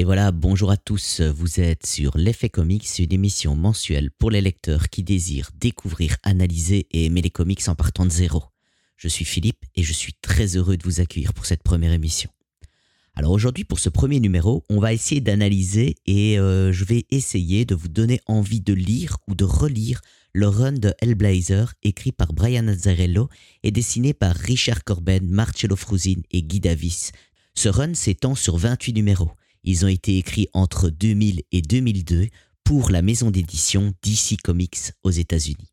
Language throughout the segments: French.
Et voilà, bonjour à tous, vous êtes sur L'Effet Comics, une émission mensuelle pour les lecteurs qui désirent découvrir, analyser et aimer les comics en partant de zéro. Je suis Philippe et je suis très heureux de vous accueillir pour cette première émission. Alors aujourd'hui, pour ce premier numéro, on va essayer d'analyser et euh, je vais essayer de vous donner envie de lire ou de relire le run de Hellblazer écrit par Brian Azzarello et dessiné par Richard Corben, Marcello Frusin et Guy Davis. Ce run s'étend sur 28 numéros. Ils ont été écrits entre 2000 et 2002 pour la maison d'édition DC Comics aux États-Unis.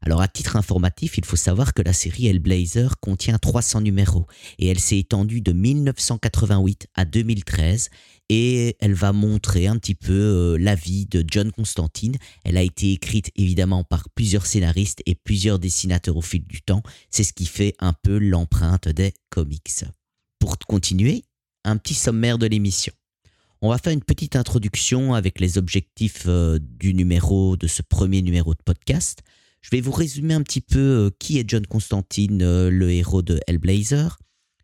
Alors à titre informatif, il faut savoir que la série Hellblazer contient 300 numéros et elle s'est étendue de 1988 à 2013 et elle va montrer un petit peu euh, la vie de John Constantine. Elle a été écrite évidemment par plusieurs scénaristes et plusieurs dessinateurs au fil du temps. C'est ce qui fait un peu l'empreinte des comics. Pour continuer, un petit sommaire de l'émission. On va faire une petite introduction avec les objectifs euh, du numéro, de ce premier numéro de podcast. Je vais vous résumer un petit peu euh, qui est John Constantine, euh, le héros de Hellblazer.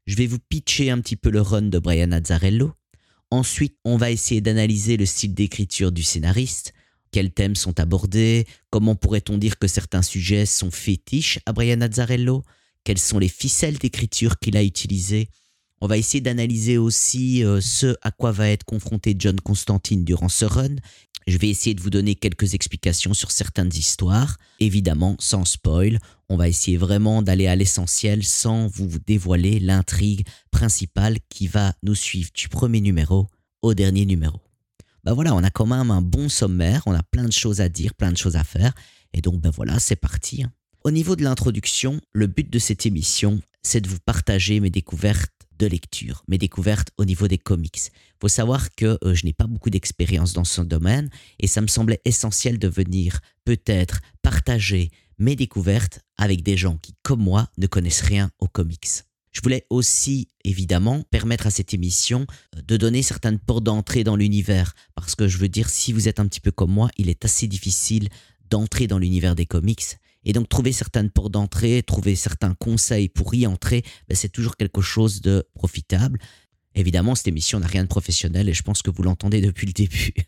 Je vais vous pitcher un petit peu le run de Brian Azzarello. Ensuite, on va essayer d'analyser le style d'écriture du scénariste, quels thèmes sont abordés, comment pourrait-on dire que certains sujets sont fétiches à Brian Azzarello, quelles sont les ficelles d'écriture qu'il a utilisées, on va essayer d'analyser aussi euh, ce à quoi va être confronté John Constantine durant ce run. Je vais essayer de vous donner quelques explications sur certaines histoires, évidemment sans spoil. On va essayer vraiment d'aller à l'essentiel sans vous dévoiler l'intrigue principale qui va nous suivre du premier numéro au dernier numéro. Ben voilà, on a quand même un bon sommaire, on a plein de choses à dire, plein de choses à faire. Et donc ben voilà, c'est parti. Hein. Au niveau de l'introduction, le but de cette émission, c'est de vous partager mes découvertes de lecture, mes découvertes au niveau des comics. Faut savoir que euh, je n'ai pas beaucoup d'expérience dans ce domaine et ça me semblait essentiel de venir peut-être partager mes découvertes avec des gens qui, comme moi, ne connaissent rien aux comics. Je voulais aussi, évidemment, permettre à cette émission euh, de donner certaines portes d'entrée dans l'univers, parce que je veux dire, si vous êtes un petit peu comme moi, il est assez difficile d'entrer dans l'univers des comics et donc trouver certaines portes d'entrée, trouver certains conseils pour y entrer, ben, c'est toujours quelque chose de profitable. Évidemment, cette émission n'a rien de professionnel et je pense que vous l'entendez depuis le début.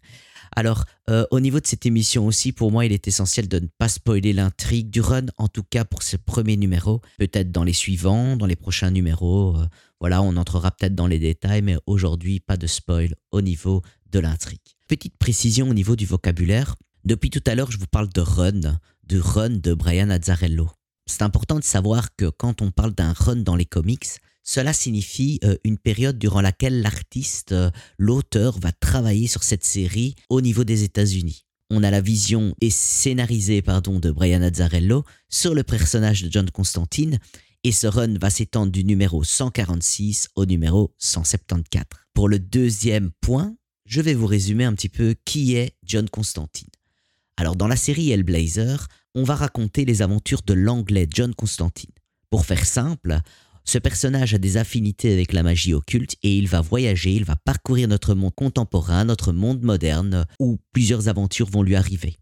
Alors, euh, au niveau de cette émission aussi, pour moi, il est essentiel de ne pas spoiler l'intrigue du run, en tout cas pour ce premier numéro. Peut-être dans les suivants, dans les prochains numéros. Euh, voilà, on entrera peut-être dans les détails, mais aujourd'hui, pas de spoil au niveau de l'intrigue. Petite précision au niveau du vocabulaire. Depuis tout à l'heure, je vous parle de run, de run de Brian Azzarello. C'est important de savoir que quand on parle d'un run dans les comics, cela signifie euh, une période durant laquelle l'artiste, euh, l'auteur va travailler sur cette série au niveau des États-Unis. On a la vision et scénarisée pardon, de Brian Azzarello sur le personnage de John Constantine et ce run va s'étendre du numéro 146 au numéro 174. Pour le deuxième point, je vais vous résumer un petit peu qui est John Constantine. Alors dans la série Hellblazer, on va raconter les aventures de l'anglais John Constantine. Pour faire simple, ce personnage a des affinités avec la magie occulte et il va voyager, il va parcourir notre monde contemporain, notre monde moderne, où plusieurs aventures vont lui arriver.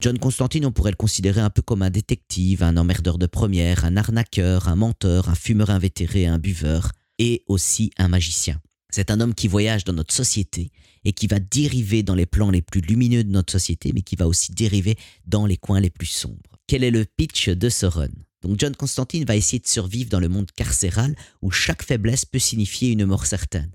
John Constantine, on pourrait le considérer un peu comme un détective, un emmerdeur de première, un arnaqueur, un menteur, un fumeur invétéré, un buveur, et aussi un magicien. C'est un homme qui voyage dans notre société et qui va dériver dans les plans les plus lumineux de notre société, mais qui va aussi dériver dans les coins les plus sombres. Quel est le pitch de ce run? Donc John Constantine va essayer de survivre dans le monde carcéral où chaque faiblesse peut signifier une mort certaine.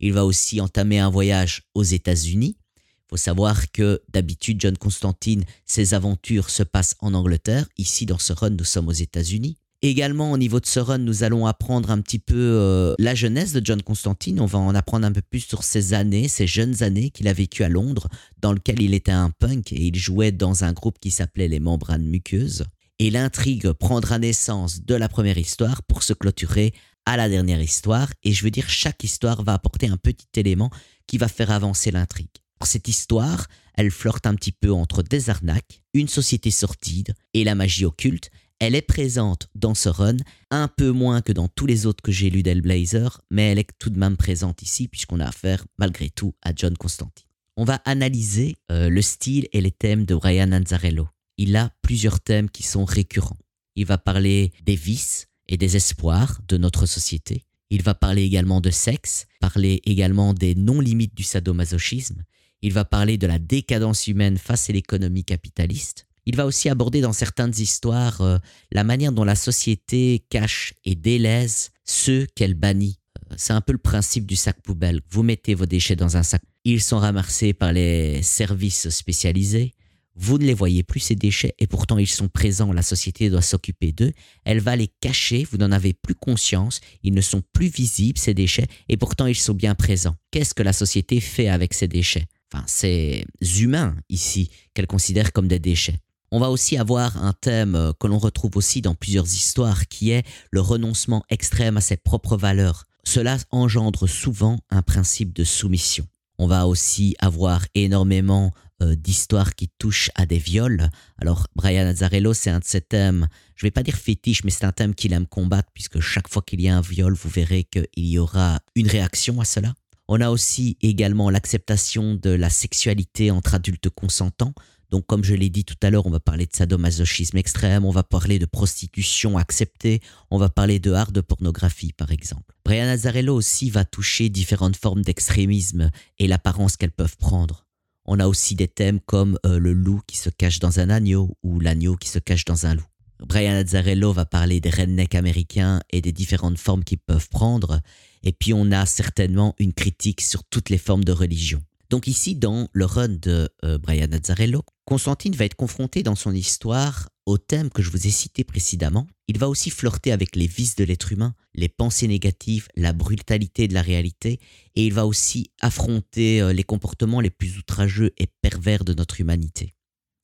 Il va aussi entamer un voyage aux États-Unis. Il faut savoir que d'habitude, John Constantine, ses aventures se passent en Angleterre. Ici, dans ce run, nous sommes aux États-Unis. Également, au niveau de ce run, nous allons apprendre un petit peu euh, la jeunesse de John Constantine. On va en apprendre un peu plus sur ses années, ses jeunes années qu'il a vécues à Londres, dans lequel il était un punk et il jouait dans un groupe qui s'appelait les Membranes Muqueuses. Et l'intrigue prendra naissance de la première histoire pour se clôturer à la dernière histoire. Et je veux dire, chaque histoire va apporter un petit élément qui va faire avancer l'intrigue. Cette histoire, elle flirte un petit peu entre des arnaques, une société sortide et la magie occulte. Elle est présente dans ce run, un peu moins que dans tous les autres que j'ai lus d'Hellblazer, mais elle est tout de même présente ici puisqu'on a affaire malgré tout à John Constantine. On va analyser euh, le style et les thèmes de Brian Anzarello. Il a plusieurs thèmes qui sont récurrents. Il va parler des vices et des espoirs de notre société. Il va parler également de sexe, parler également des non-limites du sadomasochisme. Il va parler de la décadence humaine face à l'économie capitaliste. Il va aussi aborder dans certaines histoires euh, la manière dont la société cache et délaise ceux qu'elle bannit. Euh, c'est un peu le principe du sac poubelle. Vous mettez vos déchets dans un sac. Ils sont ramassés par les services spécialisés. Vous ne les voyez plus, ces déchets, et pourtant ils sont présents, la société doit s'occuper d'eux. Elle va les cacher, vous n'en avez plus conscience, ils ne sont plus visibles, ces déchets, et pourtant ils sont bien présents. Qu'est-ce que la société fait avec ces déchets? Enfin, c'est humain ici qu'elle considère comme des déchets. On va aussi avoir un thème euh, que l'on retrouve aussi dans plusieurs histoires qui est le renoncement extrême à ses propres valeurs. Cela engendre souvent un principe de soumission. On va aussi avoir énormément euh, d'histoires qui touchent à des viols. Alors, Brian Azzarello, c'est un de ses thèmes, je vais pas dire fétiche, mais c'est un thème qu'il aime combattre, puisque chaque fois qu'il y a un viol, vous verrez qu'il y aura une réaction à cela. On a aussi également l'acceptation de la sexualité entre adultes consentants. Donc, comme je l'ai dit tout à l'heure, on va parler de sadomasochisme extrême, on va parler de prostitution acceptée, on va parler de hard pornographie, par exemple. Brian Azzarello aussi va toucher différentes formes d'extrémisme et l'apparence qu'elles peuvent prendre. On a aussi des thèmes comme euh, le loup qui se cache dans un agneau ou l'agneau qui se cache dans un loup. Brian Azzarello va parler des rednecks américains et des différentes formes qu'ils peuvent prendre. Et puis on a certainement une critique sur toutes les formes de religion. Donc ici, dans le run de euh, Brian Azzarello, Constantine va être confronté dans son histoire au thème que je vous ai cité précédemment. Il va aussi flirter avec les vices de l'être humain, les pensées négatives, la brutalité de la réalité, et il va aussi affronter euh, les comportements les plus outrageux et pervers de notre humanité.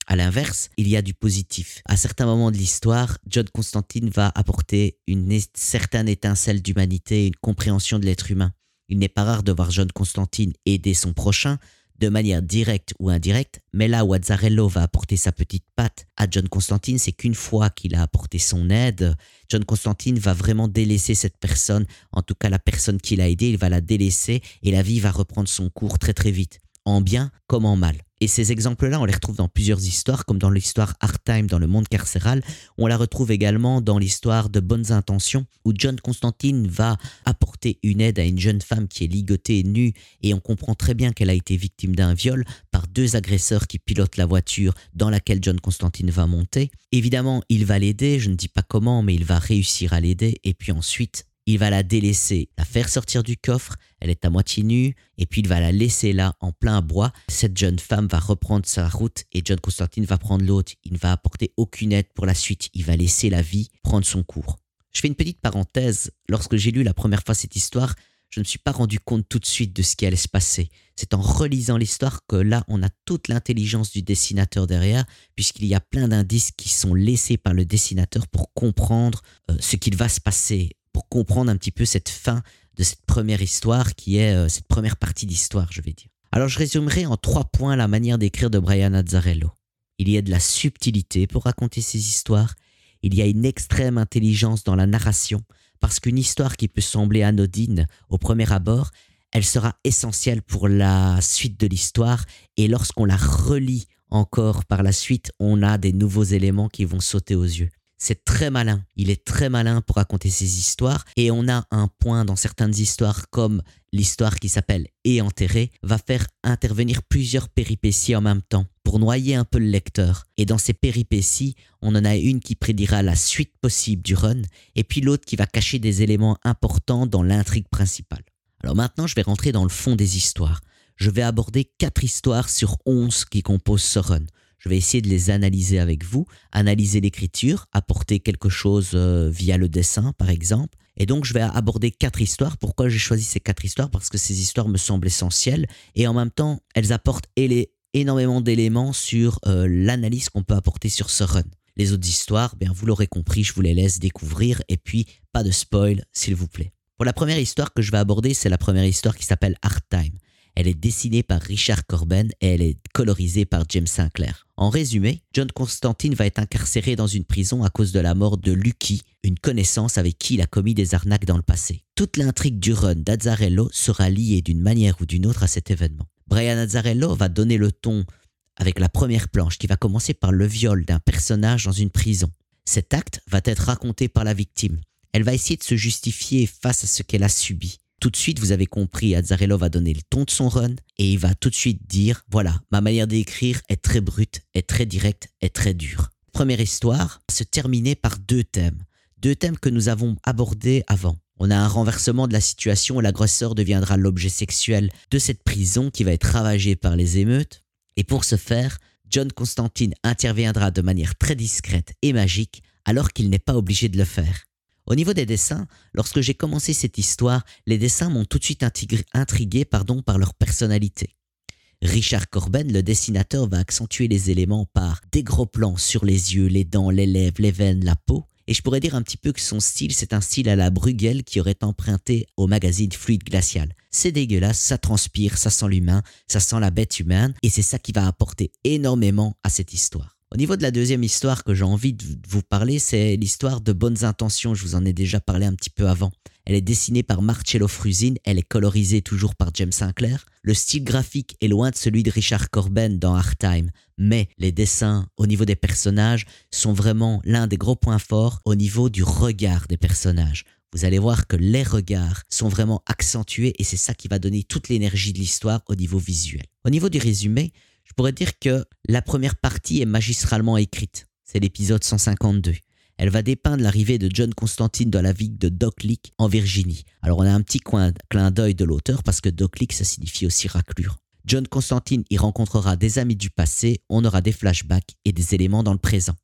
À l'inverse, il y a du positif. À certains moments de l'histoire, John Constantine va apporter une certaine étincelle d'humanité, une compréhension de l'être humain. Il n'est pas rare de voir John Constantine aider son prochain de manière directe ou indirecte, mais là où Azzarello va apporter sa petite patte à John Constantine, c'est qu'une fois qu'il a apporté son aide, John Constantine va vraiment délaisser cette personne, en tout cas la personne qu'il a aidée, il va la délaisser et la vie va reprendre son cours très très vite, en bien comme en mal. Et ces exemples-là, on les retrouve dans plusieurs histoires, comme dans l'histoire Hard Time dans le monde carcéral. On la retrouve également dans l'histoire de Bonnes Intentions, où John Constantine va apporter une aide à une jeune femme qui est ligotée et nue, et on comprend très bien qu'elle a été victime d'un viol par deux agresseurs qui pilotent la voiture dans laquelle John Constantine va monter. Évidemment, il va l'aider, je ne dis pas comment, mais il va réussir à l'aider, et puis ensuite, il va la délaisser, la faire sortir du coffre, elle est à moitié nue, et puis il va la laisser là en plein bois. Cette jeune femme va reprendre sa route et John Constantine va prendre l'autre. Il ne va apporter aucune aide pour la suite, il va laisser la vie prendre son cours. Je fais une petite parenthèse, lorsque j'ai lu la première fois cette histoire, je ne me suis pas rendu compte tout de suite de ce qui allait se passer. C'est en relisant l'histoire que là, on a toute l'intelligence du dessinateur derrière, puisqu'il y a plein d'indices qui sont laissés par le dessinateur pour comprendre euh, ce qu'il va se passer pour comprendre un petit peu cette fin de cette première histoire qui est euh, cette première partie d'histoire, je vais dire. Alors je résumerai en trois points la manière d'écrire de Brian Azzarello. Il y a de la subtilité pour raconter ces histoires, il y a une extrême intelligence dans la narration, parce qu'une histoire qui peut sembler anodine au premier abord, elle sera essentielle pour la suite de l'histoire, et lorsqu'on la relit encore par la suite, on a des nouveaux éléments qui vont sauter aux yeux. C'est très malin. Il est très malin pour raconter ses histoires. Et on a un point dans certaines histoires comme l'histoire qui s'appelle Et enterré va faire intervenir plusieurs péripéties en même temps pour noyer un peu le lecteur. Et dans ces péripéties, on en a une qui prédira la suite possible du run et puis l'autre qui va cacher des éléments importants dans l'intrigue principale. Alors maintenant, je vais rentrer dans le fond des histoires. Je vais aborder quatre histoires sur onze qui composent ce run. Je vais essayer de les analyser avec vous, analyser l'écriture, apporter quelque chose euh, via le dessin, par exemple. Et donc, je vais aborder quatre histoires. Pourquoi j'ai choisi ces quatre histoires? Parce que ces histoires me semblent essentielles et en même temps, elles apportent énormément d'éléments sur euh, l'analyse qu'on peut apporter sur ce run. Les autres histoires, bien, vous l'aurez compris, je vous les laisse découvrir et puis pas de spoil, s'il vous plaît. Pour la première histoire que je vais aborder, c'est la première histoire qui s'appelle Hard Time. Elle est dessinée par Richard Corben et elle est colorisée par James Sinclair. En résumé, John Constantine va être incarcéré dans une prison à cause de la mort de Lucky, une connaissance avec qui il a commis des arnaques dans le passé. Toute l'intrigue du run d'Azzarello sera liée d'une manière ou d'une autre à cet événement. Brian Azzarello va donner le ton avec la première planche qui va commencer par le viol d'un personnage dans une prison. Cet acte va être raconté par la victime. Elle va essayer de se justifier face à ce qu'elle a subi. Tout de suite, vous avez compris, Azzarello va donner le ton de son run et il va tout de suite dire, voilà, ma manière d'écrire est très brute, est très directe, est très dure. Première histoire se terminer par deux thèmes. Deux thèmes que nous avons abordés avant. On a un renversement de la situation où l'agresseur deviendra l'objet sexuel de cette prison qui va être ravagée par les émeutes. Et pour ce faire, John Constantine interviendra de manière très discrète et magique alors qu'il n'est pas obligé de le faire. Au niveau des dessins, lorsque j'ai commencé cette histoire, les dessins m'ont tout de suite intrigué pardon, par leur personnalité. Richard Corben, le dessinateur, va accentuer les éléments par des gros plans sur les yeux, les dents, les lèvres, les veines, la peau, et je pourrais dire un petit peu que son style, c'est un style à la Bruegel qui aurait emprunté au magazine Fluide Glacial. C'est dégueulasse, ça transpire, ça sent l'humain, ça sent la bête humaine, et c'est ça qui va apporter énormément à cette histoire. Au niveau de la deuxième histoire que j'ai envie de vous parler, c'est l'histoire de Bonnes Intentions. Je vous en ai déjà parlé un petit peu avant. Elle est dessinée par Marcello Frusin, elle est colorisée toujours par James Sinclair. Le style graphique est loin de celui de Richard Corben dans Hard Time, mais les dessins au niveau des personnages sont vraiment l'un des gros points forts au niveau du regard des personnages. Vous allez voir que les regards sont vraiment accentués et c'est ça qui va donner toute l'énergie de l'histoire au niveau visuel. Au niveau du résumé, je pourrais dire que la première partie est magistralement écrite. C'est l'épisode 152 elle va dépeindre l'arrivée de John Constantine dans la ville de Doc Leak en Virginie. Alors on a un petit coin, clin d'œil de l'auteur parce que Doc Leak ça signifie aussi raclure. John Constantine y rencontrera des amis du passé, on aura des flashbacks et des éléments dans le présent.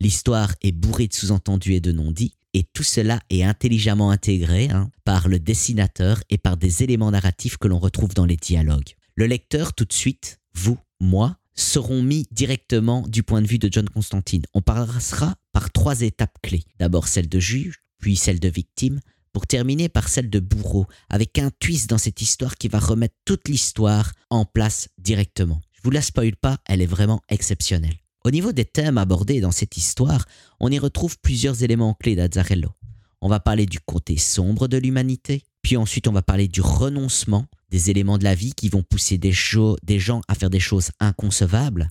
L'histoire est bourrée de sous-entendus et de non-dits, et tout cela est intelligemment intégré hein, par le dessinateur et par des éléments narratifs que l'on retrouve dans les dialogues. Le lecteur, tout de suite, vous, moi, seront mis directement du point de vue de John Constantine. On passera par trois étapes clés. D'abord celle de juge, puis celle de victime, pour terminer par celle de bourreau, avec un twist dans cette histoire qui va remettre toute l'histoire en place directement. Je vous la spoil pas, elle est vraiment exceptionnelle. Au niveau des thèmes abordés dans cette histoire, on y retrouve plusieurs éléments clés d'Azzarello. On va parler du côté sombre de l'humanité, puis ensuite on va parler du renoncement, des éléments de la vie qui vont pousser des, gens à faire des choses inconcevables.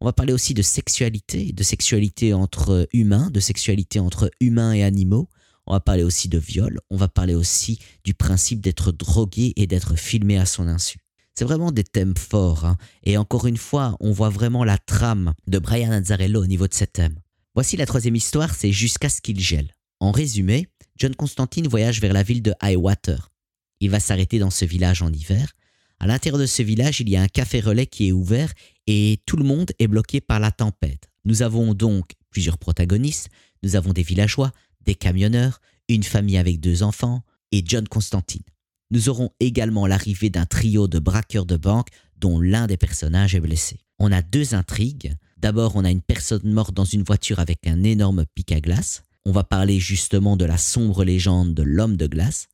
On va parler aussi de sexualité, de sexualité entre humains, de sexualité entre humains et animaux. On va parler aussi de viol. On va parler aussi du principe d'être drogué et d'être filmé à son insu. C'est vraiment des thèmes forts. Hein. Et encore une fois, on voit vraiment la trame de Brian Azzarello au niveau de ces thèmes. Voici la troisième histoire, c'est Jusqu'à ce qu'il gèle. En résumé, John Constantine voyage vers la ville de Highwater. Il va s'arrêter dans ce village en hiver. À l'intérieur de ce village, il y a un café relais qui est ouvert et tout le monde est bloqué par la tempête. Nous avons donc plusieurs protagonistes. Nous avons des villageois, des camionneurs, une famille avec deux enfants et John Constantine. Nous aurons également l'arrivée d'un trio de braqueurs de banque dont l'un des personnages est blessé. On a deux intrigues. D'abord, on a une personne morte dans une voiture avec un énorme pic à glace. On va parler justement de la sombre légende de l'homme de glace.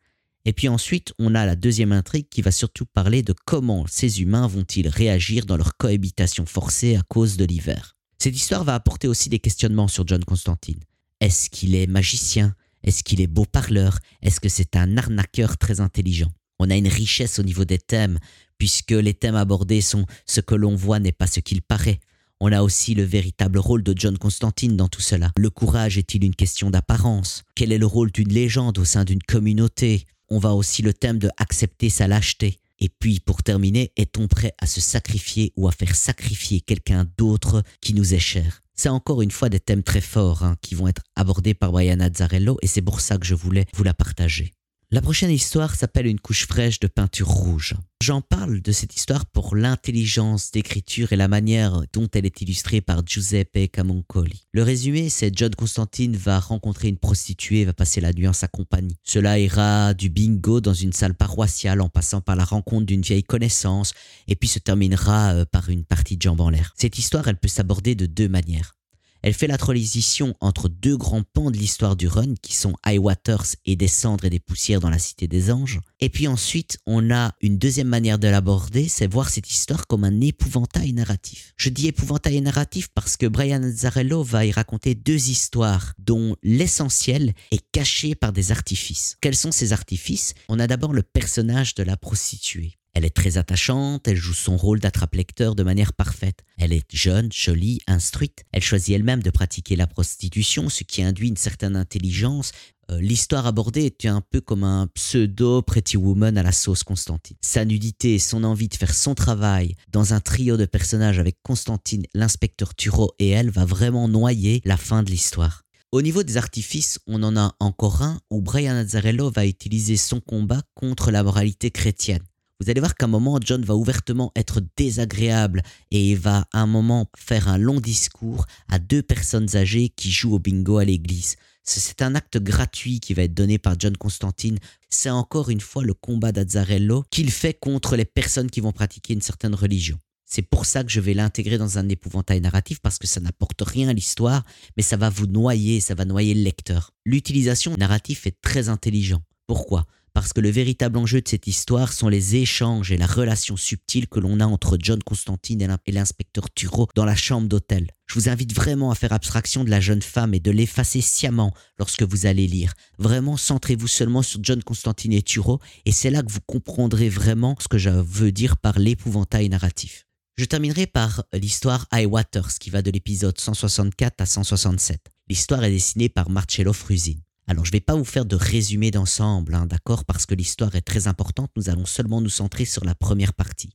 Et puis ensuite, on a la deuxième intrigue qui va surtout parler de comment ces humains vont-ils réagir dans leur cohabitation forcée à cause de l'hiver. Cette histoire va apporter aussi des questionnements sur John Constantine. Est-ce qu'il est magicien? Est-ce qu'il est beau parleur? Est-ce que c'est un arnaqueur très intelligent? On a une richesse au niveau des thèmes, puisque les thèmes abordés sont ce que l'on voit n'est pas ce qu'il paraît. On a aussi le véritable rôle de John Constantine dans tout cela. Le courage est-il une question d'apparence? Quel est le rôle d'une légende au sein d'une communauté? On va aussi le thème de accepter sa lâcheté. Et puis, pour terminer, est-on prêt à se sacrifier ou à faire sacrifier quelqu'un d'autre qui nous est cher? C'est encore une fois des thèmes très forts hein, qui vont être abordés par Brian Azzarello et c'est pour ça que je voulais vous la partager. La prochaine histoire s'appelle Une couche fraîche de peinture rouge. J'en parle de cette histoire pour l'intelligence d'écriture et la manière dont elle est illustrée par Giuseppe Camoncoli. Le résumé, c'est John Constantine va rencontrer une prostituée et va passer la nuit en sa compagnie. Cela ira du bingo dans une salle paroissiale en passant par la rencontre d'une vieille connaissance et puis se terminera euh, par une partie de jambes en l'air. Cette histoire, elle peut s'aborder de deux manières. Elle fait la transition entre deux grands pans de l'histoire du run qui sont High Waters et des cendres et des poussières dans la Cité des Anges. Et puis ensuite, on a une deuxième manière de l'aborder, c'est voir cette histoire comme un épouvantail narratif. Je dis épouvantail narratif parce que Brian Azzarello va y raconter deux histoires dont l'essentiel est caché par des artifices. Quels sont ces artifices? On a d'abord le personnage de la prostituée. Elle est très attachante, elle joue son rôle d'attrape-lecteur de manière parfaite. Elle est jeune, jolie, instruite. Elle choisit elle-même de pratiquer la prostitution, ce qui induit une certaine intelligence. Euh, l'histoire abordée est un peu comme un pseudo Pretty Woman à la sauce Constantine. Sa nudité et son envie de faire son travail dans un trio de personnages avec Constantine, l'inspecteur Turo et elle va vraiment noyer la fin de l'histoire. Au niveau des artifices, on en a encore un où Brian Azzarello va utiliser son combat contre la moralité chrétienne. Vous allez voir qu'à un moment, John va ouvertement être désagréable et il va à un moment faire un long discours à deux personnes âgées qui jouent au bingo à l'église. C'est un acte gratuit qui va être donné par John Constantine. C'est encore une fois le combat d'Azzarello qu'il fait contre les personnes qui vont pratiquer une certaine religion. C'est pour ça que je vais l'intégrer dans un épouvantail narratif parce que ça n'apporte rien à l'histoire, mais ça va vous noyer, ça va noyer le lecteur. L'utilisation narrative est très intelligent. Pourquoi? Parce que le véritable enjeu de cette histoire sont les échanges et la relation subtile que l'on a entre John Constantine et l'inspecteur Turo dans la chambre d'hôtel. Je vous invite vraiment à faire abstraction de la jeune femme et de l'effacer sciemment lorsque vous allez lire. Vraiment, centrez-vous seulement sur John Constantine et Turo et c'est là que vous comprendrez vraiment ce que je veux dire par l'épouvantail narratif. Je terminerai par l'histoire High Waters qui va de l'épisode 164 à 167. L'histoire est dessinée par Marcello Frusin. Alors je ne vais pas vous faire de résumé d'ensemble, hein, d'accord, parce que l'histoire est très importante, nous allons seulement nous centrer sur la première partie.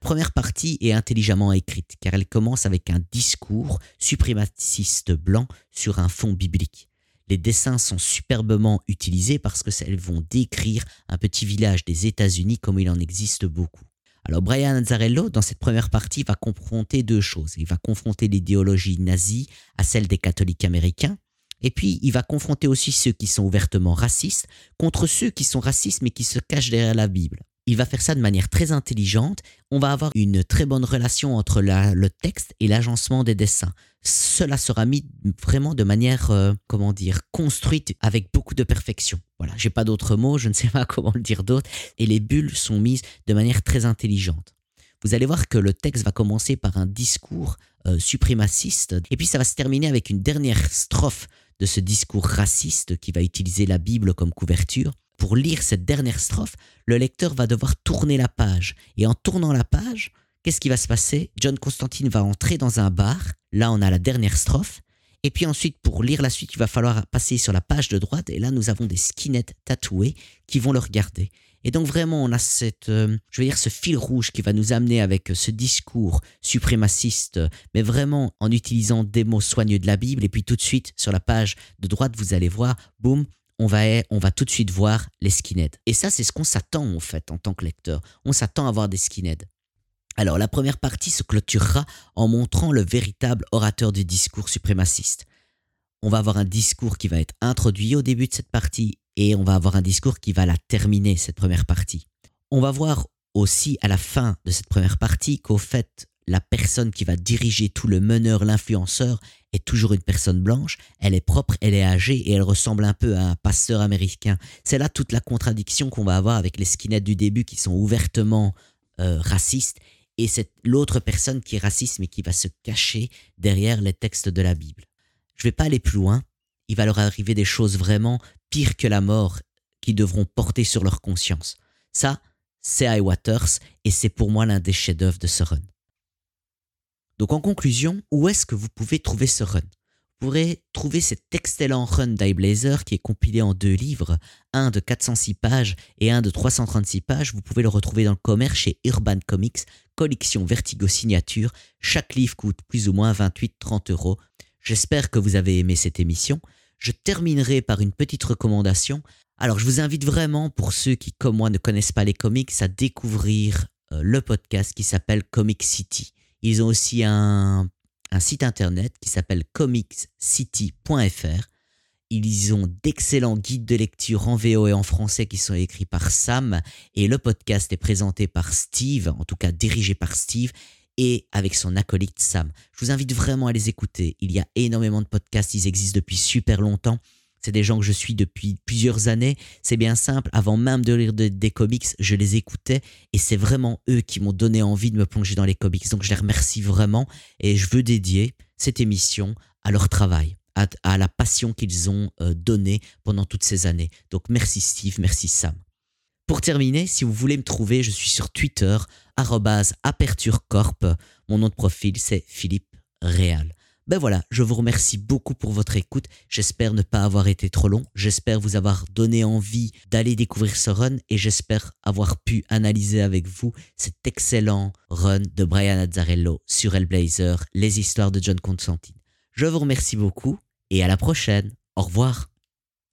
Première partie est intelligemment écrite, car elle commence avec un discours suprémaciste blanc sur un fond biblique. Les dessins sont superbement utilisés parce que elles vont décrire un petit village des États-Unis comme il en existe beaucoup. Alors Brian Azzarello, dans cette première partie, va confronter deux choses. Il va confronter l'idéologie nazie à celle des catholiques américains, et puis il va confronter aussi ceux qui sont ouvertement racistes contre ceux qui sont racistes mais qui se cachent derrière la Bible il va faire ça de manière très intelligente. On va avoir une très bonne relation entre le texte et l'agencement des dessins. Cela sera mis vraiment de manière, euh, comment dire, construite avec beaucoup de perfection. Voilà, j'ai pas d'autres mots, je ne sais pas comment le dire d'autre. Et les bulles sont mises de manière très intelligente. Vous allez voir que le texte va commencer par un discours euh, suprémaciste, et puis ça va se terminer avec une dernière strophe de ce discours raciste qui va utiliser la Bible comme couverture pour lire cette dernière strophe, le lecteur va devoir tourner la page. Et en tournant la page, qu'est-ce qui va se passer? John Constantine va entrer dans un bar. Là, on a la dernière strophe. Et puis ensuite, pour lire la suite, il va falloir passer sur la page de droite. Et là, nous avons des skinettes tatoués qui vont le regarder. Et donc vraiment, on a cette, euh, je veux dire, ce fil rouge qui va nous amener avec ce discours suprémaciste, mais vraiment en utilisant des mots soigneux de la Bible. Et puis tout de suite, sur la page de droite, vous allez voir, boum, on va, on va tout de suite voir les skinheads. Et ça, c'est ce qu'on s'attend en fait en tant que lecteur. On s'attend à voir des skinheads. Alors la première partie se clôturera en montrant le véritable orateur du discours suprémaciste. On va avoir un discours qui va être introduit au début de cette partie et on va avoir un discours qui va la terminer, cette première partie. On va voir aussi à la fin de cette première partie qu'au fait, la personne qui va diriger tout le meneur, l'influenceur, est toujours une personne blanche, elle est propre, elle est âgée et elle ressemble un peu à un pasteur américain. C'est là toute la contradiction qu'on va avoir avec les skinheads du début qui sont ouvertement euh, racistes et c'est l'autre personne qui est raciste mais qui va se cacher derrière les textes de la Bible. Je ne vais pas aller plus loin, il va leur arriver des choses vraiment pires que la mort qui devront porter sur leur conscience. Ça, c'est High Waters et c'est pour moi l'un des chefs-d'œuvre de ce run. Donc en conclusion, où est-ce que vous pouvez trouver ce run? Vous pourrez trouver cet excellent run d'iBlazer qui est compilé en deux livres, un de 406 pages et un de 336 pages. Vous pouvez le retrouver dans le commerce chez Urban Comics, collection Vertigo Signature. Chaque livre coûte plus ou moins 28-30 euros. J'espère que vous avez aimé cette émission. Je terminerai par une petite recommandation. Alors je vous invite vraiment, pour ceux qui comme moi ne connaissent pas les comics, à découvrir euh, le podcast qui s'appelle Comic City. Ils ont aussi un, site internet qui s'appelle comicscity.fr. Ils ont d'excellents guides de lecture en VO et en français qui sont écrits par Sam et le podcast est présenté par Steve, en tout cas dirigé par Steve et avec son acolyte Sam. Je vous invite vraiment à les écouter. Il y a énormément de podcasts, ils existent depuis super longtemps. C'est des gens que je suis depuis plusieurs années. C'est bien simple. Avant même de lire des comics, je les écoutais et c'est vraiment eux qui m'ont donné envie de me plonger dans les comics. Donc je les remercie vraiment et je veux dédier cette émission à leur travail, à, la passion qu'ils ont euh, donnée pendant toutes ces années. Donc merci Steve, merci Sam. Pour terminer, si vous voulez me trouver, je suis sur Twitter, aperturecorp. Mon nom de profil, c'est Philippe Réal. Ben voilà, je vous remercie beaucoup pour votre écoute. J'espère ne pas avoir été trop long. J'espère vous avoir donné envie d'aller découvrir ce run et j'espère avoir pu analyser avec vous cet excellent run de Brian Azzarello sur Hellblazer, les histoires de John Constantine. Je vous remercie beaucoup et à la prochaine. Au revoir.